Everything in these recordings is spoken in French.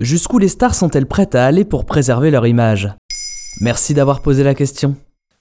Jusqu'où les stars sont-elles prêtes à aller pour préserver leur image? Merci d'avoir posé la question.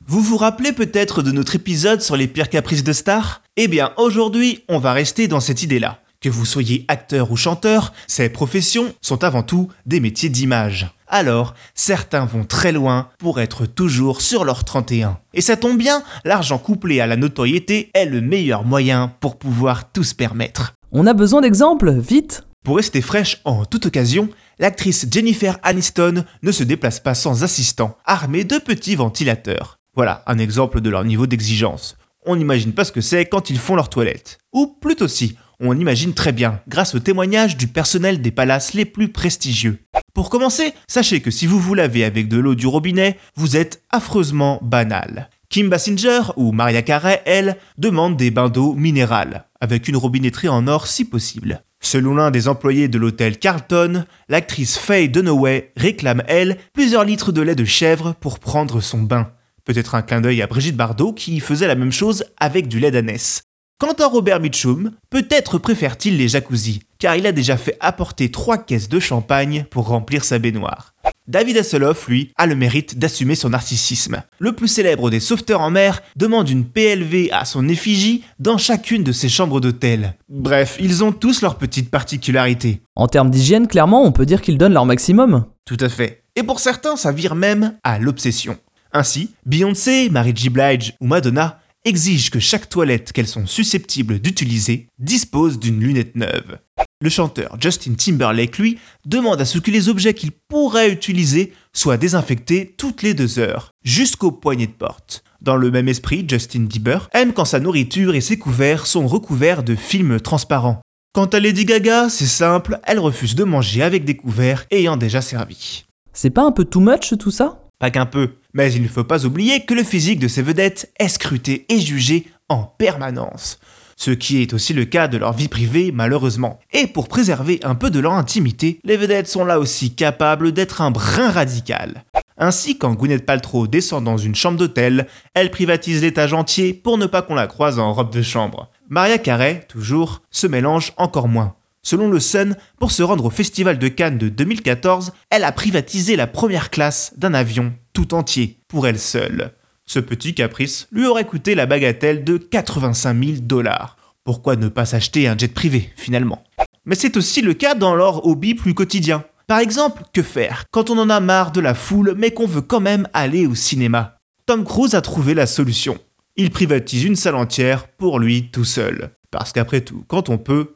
Vous vous rappelez peut-être de notre épisode sur les pires caprices de stars? Eh bien, aujourd'hui, on va rester dans cette idée-là. Que vous soyez acteur ou chanteur, ces professions sont avant tout des métiers d'image. Alors, certains vont très loin pour être toujours sur leur 31. Et ça tombe bien, l'argent couplé à la notoriété est le meilleur moyen pour pouvoir tout se permettre. On a besoin d'exemples, vite Pour rester fraîche en toute occasion, l'actrice Jennifer Aniston ne se déplace pas sans assistant, armé de petits ventilateurs. Voilà un exemple de leur niveau d'exigence. On n'imagine pas ce que c'est quand ils font leur toilette. Ou plutôt si, on imagine très bien, grâce au témoignage du personnel des palaces les plus prestigieux. Pour commencer, sachez que si vous vous lavez avec de l'eau du robinet, vous êtes affreusement banal. Kim Basinger ou Maria Carey, elle, demandent des bains d'eau minérales, avec une robinetterie en or si possible. Selon l'un des employés de l'hôtel Carlton, l'actrice Faye Dunaway réclame, elle, plusieurs litres de lait de chèvre pour prendre son bain. Peut-être un clin d'œil à Brigitte Bardot qui faisait la même chose avec du lait d'ânesse. Quant à Robert Mitchum, peut-être préfère-t-il les jacuzzis, car il a déjà fait apporter trois caisses de champagne pour remplir sa baignoire. David Hasselhoff, lui, a le mérite d'assumer son narcissisme. Le plus célèbre des sauveteurs en mer demande une PLV à son effigie dans chacune de ses chambres d'hôtel. Bref, ils ont tous leurs petites particularités. En termes d'hygiène, clairement, on peut dire qu'ils donnent leur maximum. Tout à fait. Et pour certains, ça vire même à l'obsession. Ainsi, Beyoncé, Mary J. Blige ou Madonna exigent que chaque toilette qu'elles sont susceptibles d'utiliser dispose d'une lunette neuve. Le chanteur Justin Timberlake, lui, demande à ce que les objets qu'il pourrait utiliser soient désinfectés toutes les deux heures, jusqu'aux poignées de porte. Dans le même esprit, Justin Bieber aime quand sa nourriture et ses couverts sont recouverts de films transparents. Quant à Lady Gaga, c'est simple, elle refuse de manger avec des couverts ayant déjà servi. C'est pas un peu too much tout ça? Pas qu'un peu, mais il ne faut pas oublier que le physique de ces vedettes est scruté et jugé en permanence. Ce qui est aussi le cas de leur vie privée, malheureusement. Et pour préserver un peu de leur intimité, les vedettes sont là aussi capables d'être un brin radical. Ainsi, quand Gwyneth Paltrow descend dans une chambre d'hôtel, elle privatise l'étage entier pour ne pas qu'on la croise en robe de chambre. Maria Carey, toujours, se mélange encore moins. Selon le Sun, pour se rendre au Festival de Cannes de 2014, elle a privatisé la première classe d'un avion tout entier, pour elle seule. Ce petit caprice lui aurait coûté la bagatelle de 85 000 dollars. Pourquoi ne pas s'acheter un jet privé, finalement? Mais c'est aussi le cas dans leur hobby plus quotidien. Par exemple, que faire quand on en a marre de la foule mais qu'on veut quand même aller au cinéma? Tom Cruise a trouvé la solution. Il privatise une salle entière pour lui tout seul. Parce qu'après tout, quand on peut,